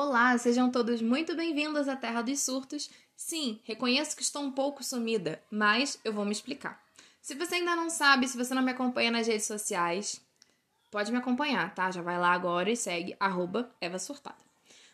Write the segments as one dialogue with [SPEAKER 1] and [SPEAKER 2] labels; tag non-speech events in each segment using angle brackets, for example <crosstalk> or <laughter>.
[SPEAKER 1] Olá, sejam todos muito bem-vindos à Terra dos Surtos. Sim, reconheço que estou um pouco sumida, mas eu vou me explicar. Se você ainda não sabe, se você não me acompanha nas redes sociais, pode me acompanhar, tá? Já vai lá agora e segue arroba Eva Surtada.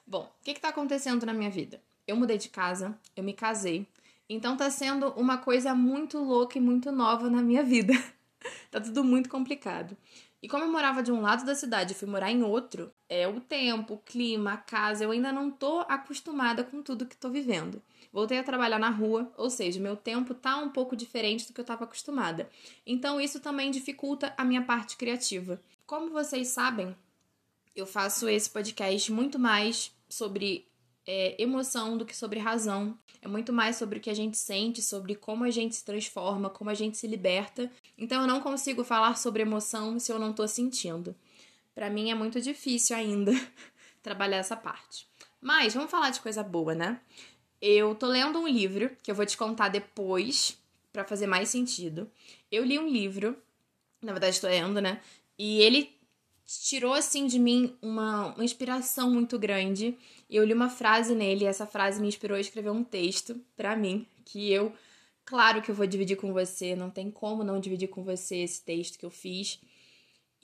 [SPEAKER 1] Bom, o que está acontecendo na minha vida? Eu mudei de casa, eu me casei, então tá sendo uma coisa muito louca e muito nova na minha vida. <laughs> tá tudo muito complicado. E como eu morava de um lado da cidade e fui morar em outro, é o tempo, o clima, a casa, eu ainda não tô acostumada com tudo que tô vivendo. Voltei a trabalhar na rua, ou seja, meu tempo tá um pouco diferente do que eu estava acostumada. Então isso também dificulta a minha parte criativa. Como vocês sabem, eu faço esse podcast muito mais sobre é, emoção do que sobre razão. É muito mais sobre o que a gente sente, sobre como a gente se transforma, como a gente se liberta. Então eu não consigo falar sobre emoção se eu não tô sentindo. Para mim é muito difícil ainda <laughs> trabalhar essa parte. Mas vamos falar de coisa boa, né? Eu tô lendo um livro que eu vou te contar depois para fazer mais sentido. Eu li um livro, na verdade estou lendo, né? E ele tirou assim de mim uma, uma inspiração muito grande. Eu li uma frase nele e essa frase me inspirou a escrever um texto para mim, que eu, claro que eu vou dividir com você, não tem como não dividir com você esse texto que eu fiz.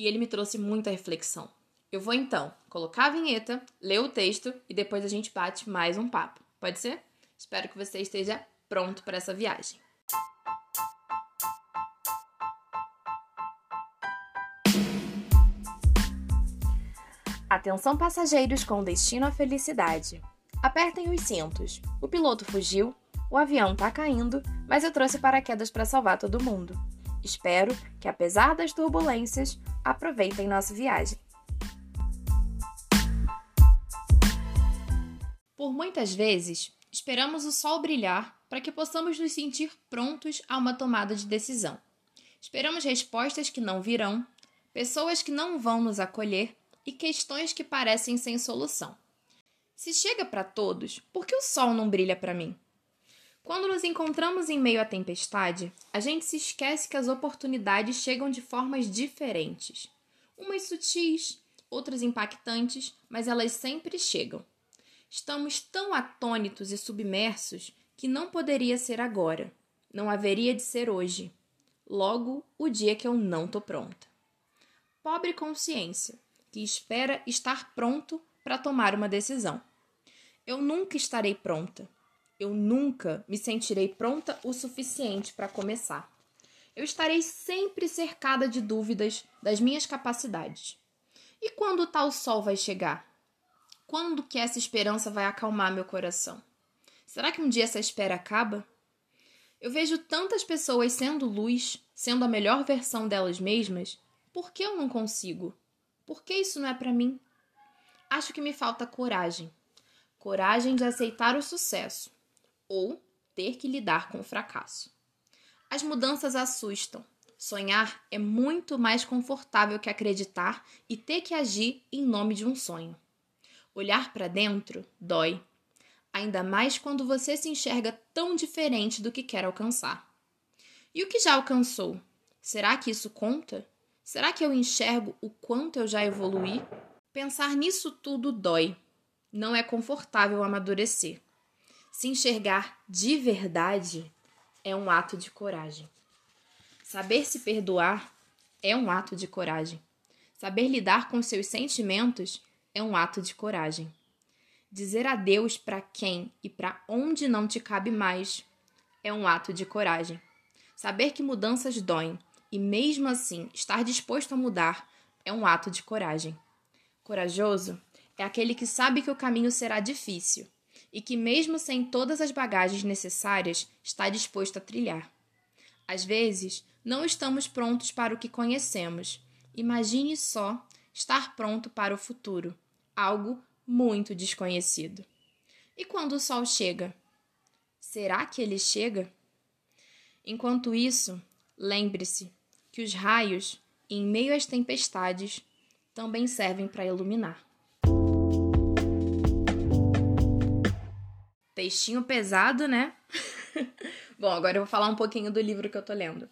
[SPEAKER 1] E ele me trouxe muita reflexão. Eu vou então colocar a vinheta, ler o texto e depois a gente bate mais um papo. Pode ser? Espero que você esteja pronto para essa viagem. Atenção passageiros com destino à felicidade. Apertem os cintos. O piloto fugiu, o avião tá caindo, mas eu trouxe paraquedas para salvar todo mundo. Espero que, apesar das turbulências, aproveitem nossa viagem. Por muitas vezes, esperamos o sol brilhar para que possamos nos sentir prontos a uma tomada de decisão. Esperamos respostas que não virão, pessoas que não vão nos acolher e questões que parecem sem solução. Se chega para todos, por que o sol não brilha para mim? Quando nos encontramos em meio à tempestade, a gente se esquece que as oportunidades chegam de formas diferentes. Umas sutis, outras impactantes, mas elas sempre chegam. Estamos tão atônitos e submersos que não poderia ser agora, não haveria de ser hoje. Logo, o dia que eu não tô pronta. Pobre consciência que espera estar pronto para tomar uma decisão. Eu nunca estarei pronta. Eu nunca me sentirei pronta o suficiente para começar. Eu estarei sempre cercada de dúvidas das minhas capacidades. E quando o tal sol vai chegar? Quando que essa esperança vai acalmar meu coração? Será que um dia essa espera acaba? Eu vejo tantas pessoas sendo luz, sendo a melhor versão delas mesmas, por que eu não consigo? Por que isso não é para mim? Acho que me falta coragem. Coragem de aceitar o sucesso ou ter que lidar com o fracasso. As mudanças assustam. Sonhar é muito mais confortável que acreditar e ter que agir em nome de um sonho. Olhar para dentro dói, ainda mais quando você se enxerga tão diferente do que quer alcançar. E o que já alcançou? Será que isso conta? Será que eu enxergo o quanto eu já evoluí? Pensar nisso tudo dói. Não é confortável amadurecer. Se enxergar de verdade é um ato de coragem. Saber se perdoar é um ato de coragem. Saber lidar com seus sentimentos é um ato de coragem. Dizer adeus para quem e para onde não te cabe mais é um ato de coragem. Saber que mudanças doem e mesmo assim estar disposto a mudar é um ato de coragem. Corajoso é aquele que sabe que o caminho será difícil e que, mesmo sem todas as bagagens necessárias, está disposto a trilhar. Às vezes, não estamos prontos para o que conhecemos. Imagine só estar pronto para o futuro, algo muito desconhecido. E quando o sol chega? Será que ele chega? Enquanto isso, lembre-se que os raios, em meio às tempestades, também servem para iluminar. Textinho pesado, né? <laughs> Bom, agora eu vou falar um pouquinho do livro que eu tô lendo.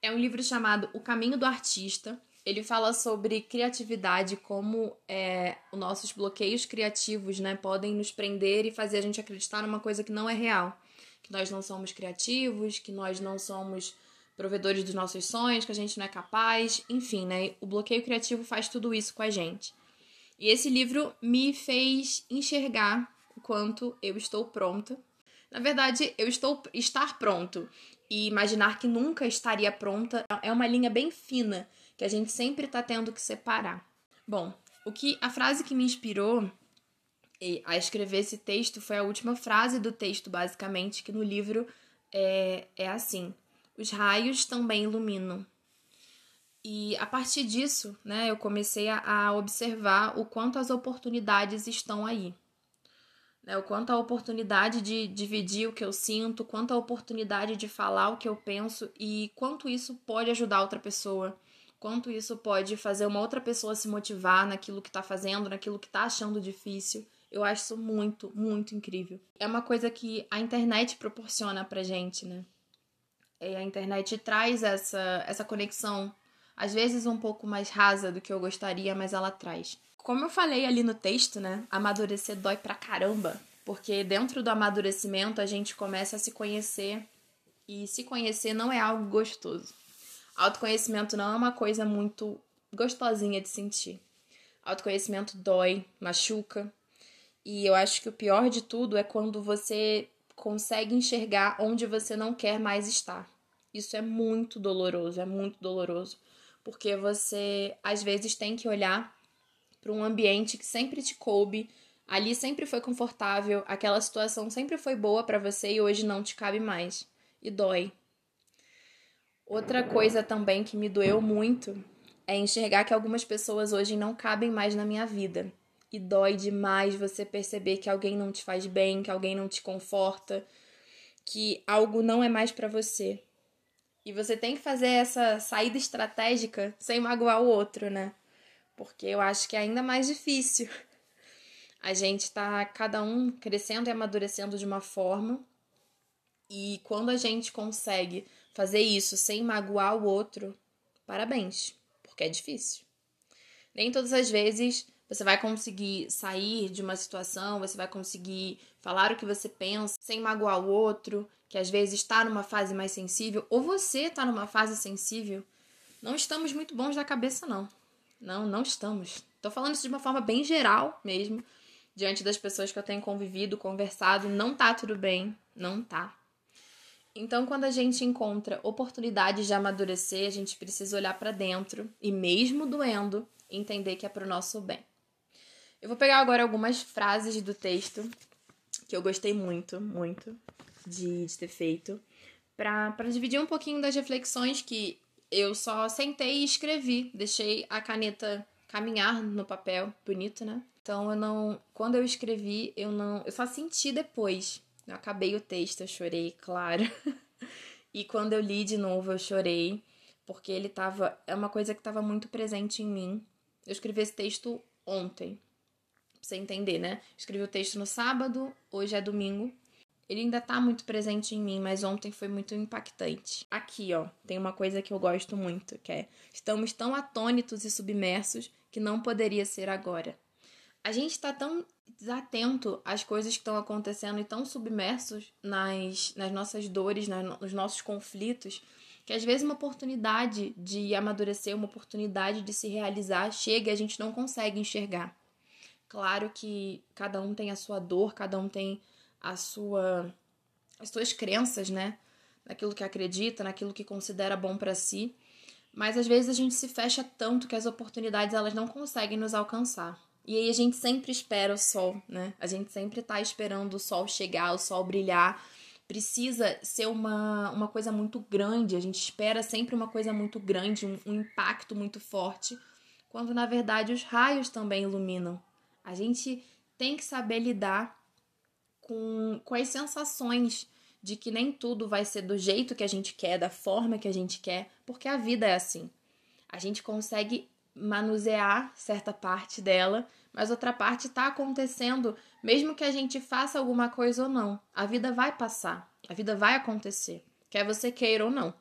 [SPEAKER 1] É um livro chamado O Caminho do Artista. ele fala sobre criatividade, como é, os nossos bloqueios criativos né, podem nos prender e fazer a gente acreditar numa coisa que não é real. Que nós não somos criativos, que nós não somos provedores dos nossos sonhos, que a gente não é capaz, enfim, né? O bloqueio criativo faz tudo isso com a gente. E esse livro me fez enxergar quanto eu estou pronta. Na verdade, eu estou estar pronto e imaginar que nunca estaria pronta é uma linha bem fina que a gente sempre está tendo que separar. Bom, o que a frase que me inspirou a escrever esse texto foi a última frase do texto, basicamente, que no livro é, é assim: os raios também iluminam. E a partir disso, né, eu comecei a, a observar o quanto as oportunidades estão aí. Né, o quanto a oportunidade de dividir o que eu sinto, quanto a oportunidade de falar o que eu penso e quanto isso pode ajudar outra pessoa, quanto isso pode fazer uma outra pessoa se motivar naquilo que está fazendo, naquilo que está achando difícil. Eu acho isso muito, muito incrível. É uma coisa que a internet proporciona pra gente, né? E a internet traz essa, essa conexão, às vezes um pouco mais rasa do que eu gostaria, mas ela traz. Como eu falei ali no texto, né? Amadurecer dói pra caramba. Porque dentro do amadurecimento a gente começa a se conhecer. E se conhecer não é algo gostoso. Autoconhecimento não é uma coisa muito gostosinha de sentir. Autoconhecimento dói, machuca. E eu acho que o pior de tudo é quando você consegue enxergar onde você não quer mais estar. Isso é muito doloroso, é muito doloroso, porque você às vezes tem que olhar para um ambiente que sempre te coube, ali sempre foi confortável, aquela situação sempre foi boa para você e hoje não te cabe mais. E dói, Outra coisa também que me doeu muito é enxergar que algumas pessoas hoje não cabem mais na minha vida. E dói demais você perceber que alguém não te faz bem, que alguém não te conforta, que algo não é mais para você. E você tem que fazer essa saída estratégica sem magoar o outro, né? Porque eu acho que é ainda mais difícil. A gente tá cada um crescendo e amadurecendo de uma forma. E quando a gente consegue fazer isso sem magoar o outro, parabéns, porque é difícil. Nem todas as vezes você vai conseguir sair de uma situação, você vai conseguir falar o que você pensa sem magoar o outro, que às vezes está numa fase mais sensível, ou você está numa fase sensível. Não estamos muito bons da cabeça, não. Não, não estamos. Estou falando isso de uma forma bem geral mesmo, diante das pessoas que eu tenho convivido, conversado. Não tá tudo bem, não tá. Então, quando a gente encontra oportunidades de amadurecer, a gente precisa olhar para dentro e, mesmo doendo, entender que é para o nosso bem. Eu vou pegar agora algumas frases do texto que eu gostei muito, muito de, de ter feito, para dividir um pouquinho das reflexões que eu só sentei e escrevi. Deixei a caneta caminhar no papel, bonito, né? Então eu não, quando eu escrevi, eu não, eu só senti depois. Eu acabei o texto, eu chorei, claro. <laughs> e quando eu li de novo, eu chorei, porque ele tava. É uma coisa que estava muito presente em mim. Eu escrevi esse texto ontem, pra você entender, né? escrevi o texto no sábado, hoje é domingo. Ele ainda tá muito presente em mim, mas ontem foi muito impactante. Aqui, ó, tem uma coisa que eu gosto muito, que é: estamos tão atônitos e submersos que não poderia ser agora. A gente está tão desatento às coisas que estão acontecendo e tão submersos nas, nas nossas dores, nas, nos nossos conflitos, que às vezes uma oportunidade de amadurecer, uma oportunidade de se realizar chega e a gente não consegue enxergar. Claro que cada um tem a sua dor, cada um tem a sua as suas crenças, né? Naquilo que acredita, naquilo que considera bom para si. Mas às vezes a gente se fecha tanto que as oportunidades elas não conseguem nos alcançar. E aí a gente sempre espera o sol, né? A gente sempre tá esperando o sol chegar, o sol brilhar. Precisa ser uma, uma coisa muito grande, a gente espera sempre uma coisa muito grande, um, um impacto muito forte, quando na verdade os raios também iluminam. A gente tem que saber lidar com, com as sensações de que nem tudo vai ser do jeito que a gente quer, da forma que a gente quer, porque a vida é assim. A gente consegue manusear certa parte dela, mas outra parte está acontecendo, mesmo que a gente faça alguma coisa ou não. A vida vai passar, a vida vai acontecer, quer você queira ou não.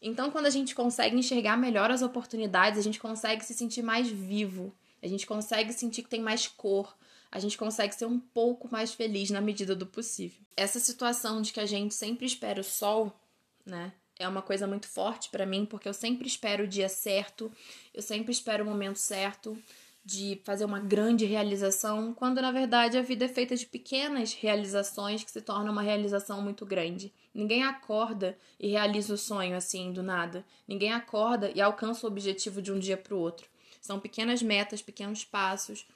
[SPEAKER 1] Então, quando a gente consegue enxergar melhor as oportunidades, a gente consegue se sentir mais vivo, a gente consegue sentir que tem mais cor, a gente consegue ser um pouco mais feliz na medida do possível. Essa situação de que a gente sempre espera o sol, né? É uma coisa muito forte para mim, porque eu sempre espero o dia certo, eu sempre espero o momento certo de fazer uma grande realização, quando na verdade a vida é feita de pequenas realizações que se tornam uma realização muito grande. Ninguém acorda e realiza o sonho assim do nada. Ninguém acorda e alcança o objetivo de um dia para o outro. São pequenas metas, pequenos passos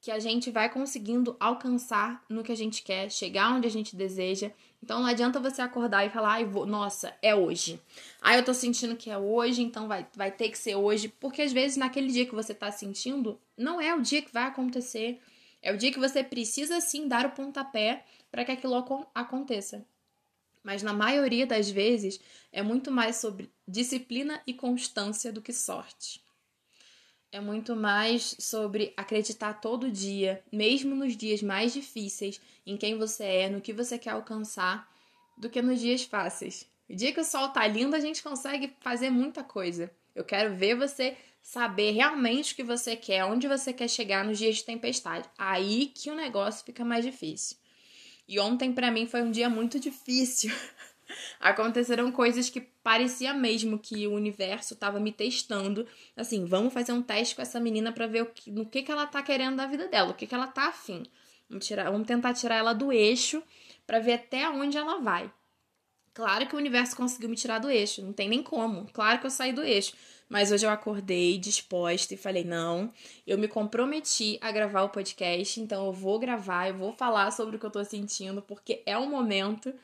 [SPEAKER 1] que a gente vai conseguindo alcançar no que a gente quer, chegar onde a gente deseja. Então não adianta você acordar e falar, ai, vou, nossa, é hoje. Ah, eu tô sentindo que é hoje, então vai, vai ter que ser hoje. Porque às vezes naquele dia que você tá sentindo, não é o dia que vai acontecer. É o dia que você precisa sim dar o pontapé para que aquilo aconteça. Mas na maioria das vezes é muito mais sobre disciplina e constância do que sorte é muito mais sobre acreditar todo dia, mesmo nos dias mais difíceis, em quem você é, no que você quer alcançar, do que nos dias fáceis. O dia que o sol tá lindo, a gente consegue fazer muita coisa. Eu quero ver você saber realmente o que você quer, onde você quer chegar nos dias de tempestade. Aí que o negócio fica mais difícil. E ontem para mim foi um dia muito difícil. <laughs> Aconteceram coisas que parecia mesmo que o universo estava me testando. Assim, vamos fazer um teste com essa menina para ver o que, no que, que ela tá querendo da vida dela, o que, que ela tá afim. Vamos, tirar, vamos tentar tirar ela do eixo para ver até onde ela vai. Claro que o universo conseguiu me tirar do eixo, não tem nem como. Claro que eu saí do eixo. Mas hoje eu acordei disposta e falei: não, eu me comprometi a gravar o podcast, então eu vou gravar, eu vou falar sobre o que eu tô sentindo, porque é o momento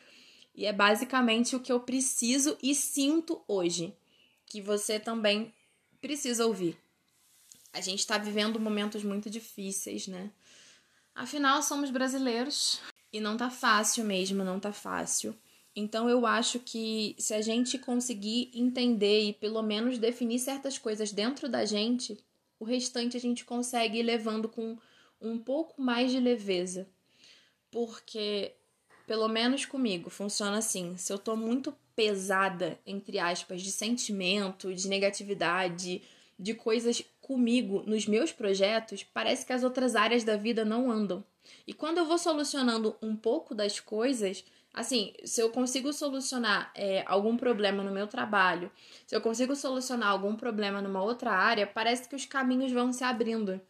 [SPEAKER 1] e é basicamente o que eu preciso e sinto hoje, que você também precisa ouvir. A gente está vivendo momentos muito difíceis, né? Afinal, somos brasileiros e não tá fácil mesmo, não tá fácil. Então eu acho que se a gente conseguir entender e pelo menos definir certas coisas dentro da gente, o restante a gente consegue ir levando com um pouco mais de leveza. Porque pelo menos comigo, funciona assim. Se eu tô muito pesada, entre aspas, de sentimento, de negatividade, de coisas comigo nos meus projetos, parece que as outras áreas da vida não andam. E quando eu vou solucionando um pouco das coisas, assim, se eu consigo solucionar é, algum problema no meu trabalho, se eu consigo solucionar algum problema numa outra área, parece que os caminhos vão se abrindo.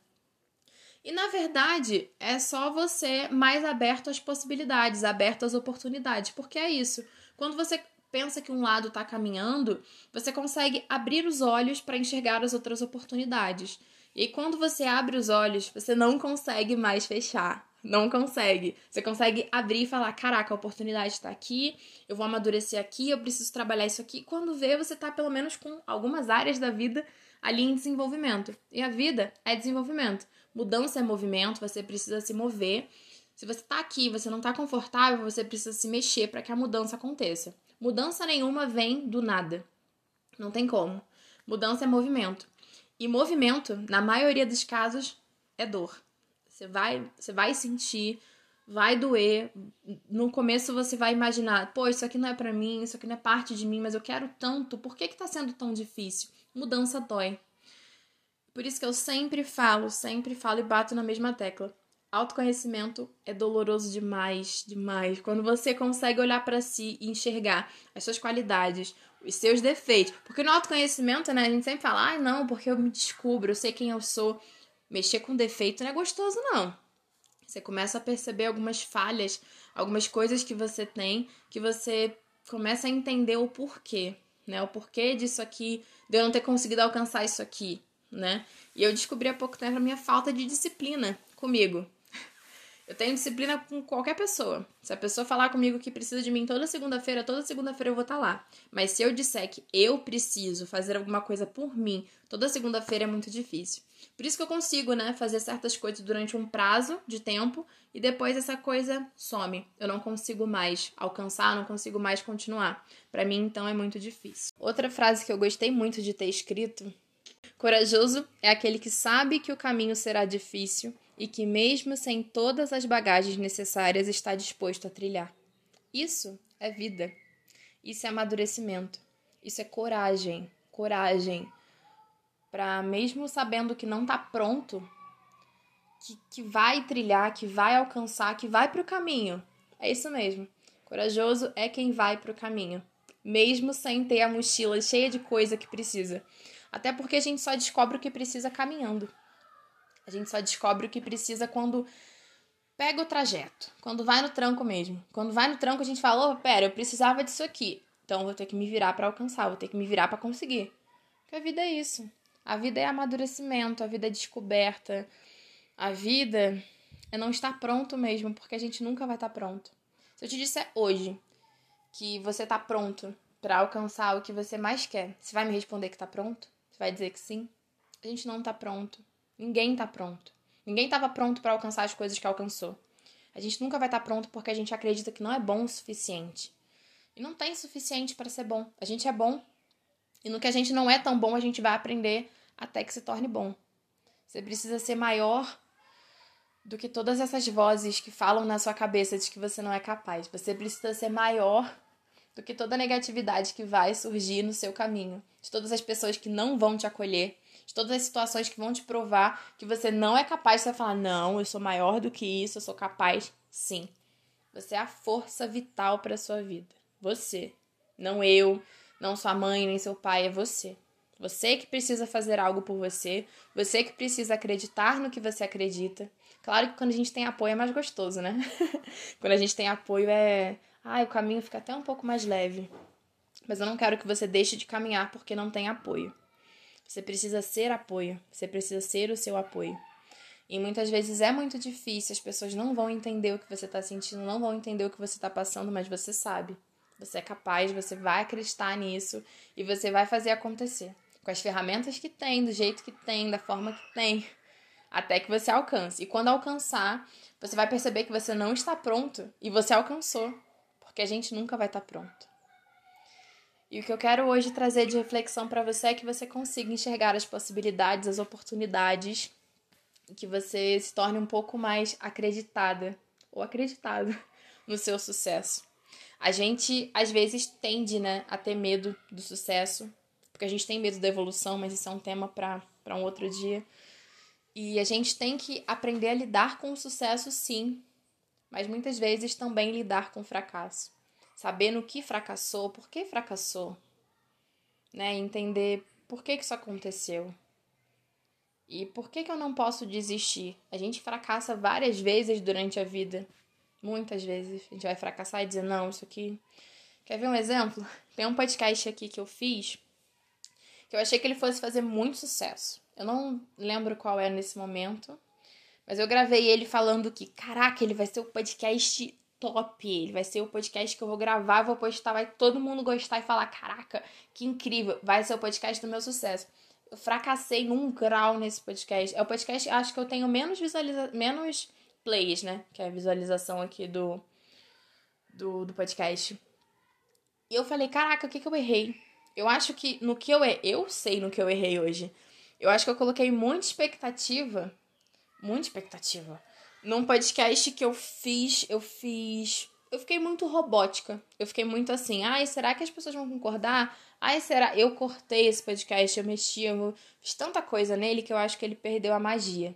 [SPEAKER 1] E na verdade, é só você mais aberto às possibilidades, aberto às oportunidades, porque é isso. Quando você pensa que um lado está caminhando, você consegue abrir os olhos para enxergar as outras oportunidades. E quando você abre os olhos, você não consegue mais fechar. Não consegue. Você consegue abrir e falar: caraca, a oportunidade está aqui, eu vou amadurecer aqui, eu preciso trabalhar isso aqui. Quando vê, você está pelo menos com algumas áreas da vida ali em desenvolvimento. E a vida é desenvolvimento. Mudança é movimento, você precisa se mover. Se você está aqui, você não está confortável, você precisa se mexer para que a mudança aconteça. Mudança nenhuma vem do nada. Não tem como. Mudança é movimento. E movimento, na maioria dos casos, é dor. Você vai, você vai sentir, vai doer. No começo você vai imaginar, pô, isso aqui não é para mim, isso aqui não é parte de mim, mas eu quero tanto. Por que que tá sendo tão difícil? Mudança dói. Por isso que eu sempre falo, sempre falo e bato na mesma tecla. Autoconhecimento é doloroso demais, demais. Quando você consegue olhar para si e enxergar as suas qualidades, os seus defeitos. Porque no autoconhecimento, né, a gente sempre fala, ai, ah, não, porque eu me descubro, eu sei quem eu sou. Mexer com defeito não é gostoso, não. Você começa a perceber algumas falhas, algumas coisas que você tem, que você começa a entender o porquê, né? O porquê disso aqui, de eu não ter conseguido alcançar isso aqui né? E eu descobri há pouco tempo a minha falta de disciplina comigo. Eu tenho disciplina com qualquer pessoa. Se a pessoa falar comigo que precisa de mim toda segunda-feira, toda segunda-feira eu vou estar tá lá. Mas se eu disser que eu preciso fazer alguma coisa por mim, toda segunda-feira é muito difícil. Por isso que eu consigo, né, fazer certas coisas durante um prazo de tempo e depois essa coisa some. Eu não consigo mais alcançar, não consigo mais continuar. Para mim, então, é muito difícil. Outra frase que eu gostei muito de ter escrito Corajoso é aquele que sabe que o caminho será difícil e que, mesmo sem todas as bagagens necessárias, está disposto a trilhar. Isso é vida. Isso é amadurecimento. Isso é coragem, coragem. Para mesmo sabendo que não tá pronto, que, que vai trilhar, que vai alcançar, que vai pro caminho. É isso mesmo. Corajoso é quem vai pro caminho, mesmo sem ter a mochila cheia de coisa que precisa. Até porque a gente só descobre o que precisa caminhando. A gente só descobre o que precisa quando pega o trajeto, quando vai no tranco mesmo. Quando vai no tranco, a gente fala: oh, pera, eu precisava disso aqui. Então vou ter que me virar para alcançar, vou ter que me virar para conseguir. Porque a vida é isso. A vida é amadurecimento, a vida é descoberta. A vida é não estar pronto mesmo, porque a gente nunca vai estar pronto. Se eu te disser hoje que você está pronto para alcançar o que você mais quer, você vai me responder que está pronto? Você vai dizer que sim? A gente não está pronto. Ninguém está pronto. Ninguém estava pronto para alcançar as coisas que alcançou. A gente nunca vai estar tá pronto porque a gente acredita que não é bom o suficiente. E não tem suficiente para ser bom. A gente é bom. E no que a gente não é tão bom, a gente vai aprender até que se torne bom. Você precisa ser maior do que todas essas vozes que falam na sua cabeça de que você não é capaz. Você precisa ser maior do que toda negatividade que vai surgir no seu caminho, de todas as pessoas que não vão te acolher, de todas as situações que vão te provar que você não é capaz, você falar: "Não, eu sou maior do que isso, eu sou capaz". Sim. Você é a força vital para a sua vida. Você, não eu, não sua mãe, nem seu pai, é você. Você que precisa fazer algo por você, você que precisa acreditar no que você acredita. Claro que quando a gente tem apoio é mais gostoso, né? <laughs> quando a gente tem apoio é. Ai, o caminho fica até um pouco mais leve. Mas eu não quero que você deixe de caminhar porque não tem apoio. Você precisa ser apoio, você precisa ser o seu apoio. E muitas vezes é muito difícil, as pessoas não vão entender o que você está sentindo, não vão entender o que você está passando, mas você sabe. Você é capaz, você vai acreditar nisso e você vai fazer acontecer. Com as ferramentas que tem, do jeito que tem, da forma que tem, até que você alcance. E quando alcançar, você vai perceber que você não está pronto e você alcançou, porque a gente nunca vai estar pronto. E o que eu quero hoje trazer de reflexão para você é que você consiga enxergar as possibilidades, as oportunidades, e que você se torne um pouco mais acreditada ou acreditado <laughs> no seu sucesso. A gente às vezes tende, né, a ter medo do sucesso, porque a gente tem medo da evolução, mas isso é um tema para um outro dia. E a gente tem que aprender a lidar com o sucesso, sim, mas muitas vezes também lidar com fracasso saber no que fracassou, por que fracassou, né? Entender por que, que isso aconteceu. E por que, que eu não posso desistir? A gente fracassa várias vezes durante a vida. Muitas vezes. A gente vai fracassar e dizer, não, isso aqui. Quer ver um exemplo? Tem um podcast aqui que eu fiz que eu achei que ele fosse fazer muito sucesso. Eu não lembro qual é nesse momento, mas eu gravei ele falando que, caraca, ele vai ser o podcast top. Ele vai ser o podcast que eu vou gravar, vou postar, vai todo mundo gostar e falar: caraca, que incrível, vai ser o podcast do meu sucesso. Eu fracassei num grau nesse podcast. É o podcast, acho que eu tenho menos visualiza menos plays, né? Que é a visualização aqui do, do, do podcast. E eu falei: caraca, o que, que eu errei? Eu acho que no que eu errei, eu sei no que eu errei hoje. Eu acho que eu coloquei muita expectativa, muita expectativa num podcast que eu fiz, eu fiz. Eu fiquei muito robótica. Eu fiquei muito assim, ai, será que as pessoas vão concordar? Ai, será? Eu cortei esse podcast, eu mexi, eu fiz tanta coisa nele que eu acho que ele perdeu a magia.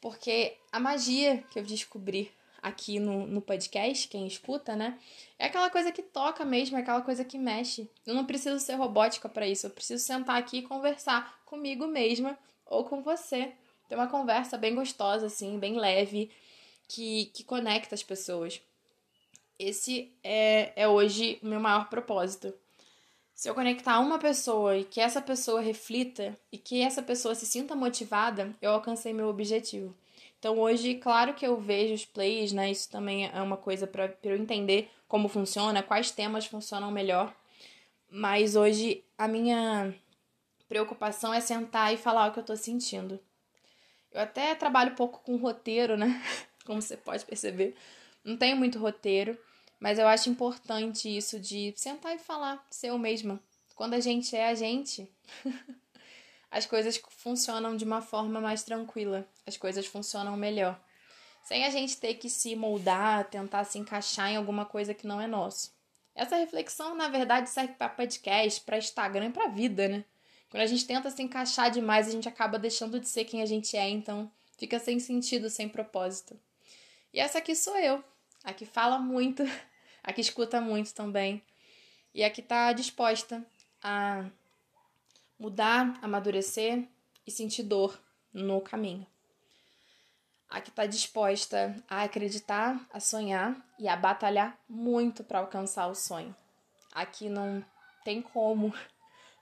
[SPEAKER 1] Porque a magia que eu descobri aqui no, no podcast, quem escuta, né? É aquela coisa que toca mesmo, é aquela coisa que mexe. Eu não preciso ser robótica para isso, eu preciso sentar aqui e conversar comigo mesma ou com você ter uma conversa bem gostosa, assim, bem leve, que, que conecta as pessoas. Esse é, é hoje o meu maior propósito. Se eu conectar uma pessoa e que essa pessoa reflita e que essa pessoa se sinta motivada, eu alcancei meu objetivo. Então hoje, claro que eu vejo os plays, né? Isso também é uma coisa para eu entender como funciona, quais temas funcionam melhor. Mas hoje a minha preocupação é sentar e falar o que eu tô sentindo. Eu até trabalho pouco com roteiro, né? <laughs> Como você pode perceber. Não tenho muito roteiro, mas eu acho importante isso de sentar e falar, ser eu mesma. Quando a gente é a gente, <laughs> as coisas funcionam de uma forma mais tranquila, as coisas funcionam melhor. Sem a gente ter que se moldar, tentar se encaixar em alguma coisa que não é nosso. Essa reflexão, na verdade, serve para podcast, para Instagram e para vida, né? Quando a gente tenta se encaixar demais, a gente acaba deixando de ser quem a gente é, então fica sem sentido, sem propósito. E essa aqui sou eu, a que fala muito, <laughs> a que escuta muito também, e a que está disposta a mudar, amadurecer e sentir dor no caminho. A que está disposta a acreditar, a sonhar e a batalhar muito para alcançar o sonho. Aqui não tem como <laughs>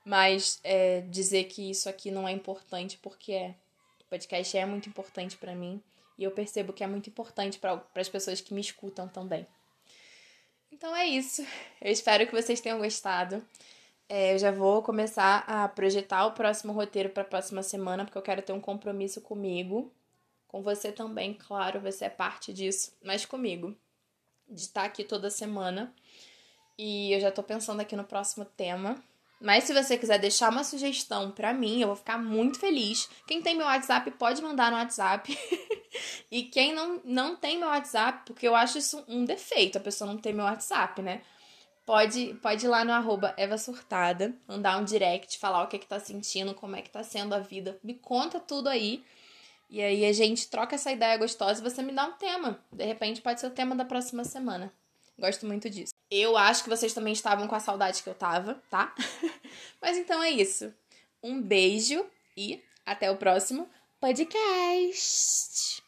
[SPEAKER 1] mas é, dizer que isso aqui não é importante porque é. O podcast é muito importante para mim e eu percebo que é muito importante para as pessoas que me escutam também. Então é isso. Eu espero que vocês tenham gostado. É, eu já vou começar a projetar o próximo roteiro para a próxima semana, porque eu quero ter um compromisso comigo, com você também, claro, você é parte disso, mas comigo, de estar aqui toda semana. E eu já tô pensando aqui no próximo tema. Mas se você quiser deixar uma sugestão para mim, eu vou ficar muito feliz. Quem tem meu WhatsApp pode mandar no WhatsApp. <laughs> e quem não, não tem meu WhatsApp, porque eu acho isso um defeito, a pessoa não ter meu WhatsApp, né? Pode, pode ir lá no arroba Eva Surtada, mandar um direct, falar o que, é que tá sentindo, como é que tá sendo a vida. Me conta tudo aí. E aí a gente troca essa ideia gostosa e você me dá um tema. De repente pode ser o tema da próxima semana. Gosto muito disso. Eu acho que vocês também estavam com a saudade que eu tava, tá? <laughs> Mas então é isso. Um beijo e até o próximo podcast.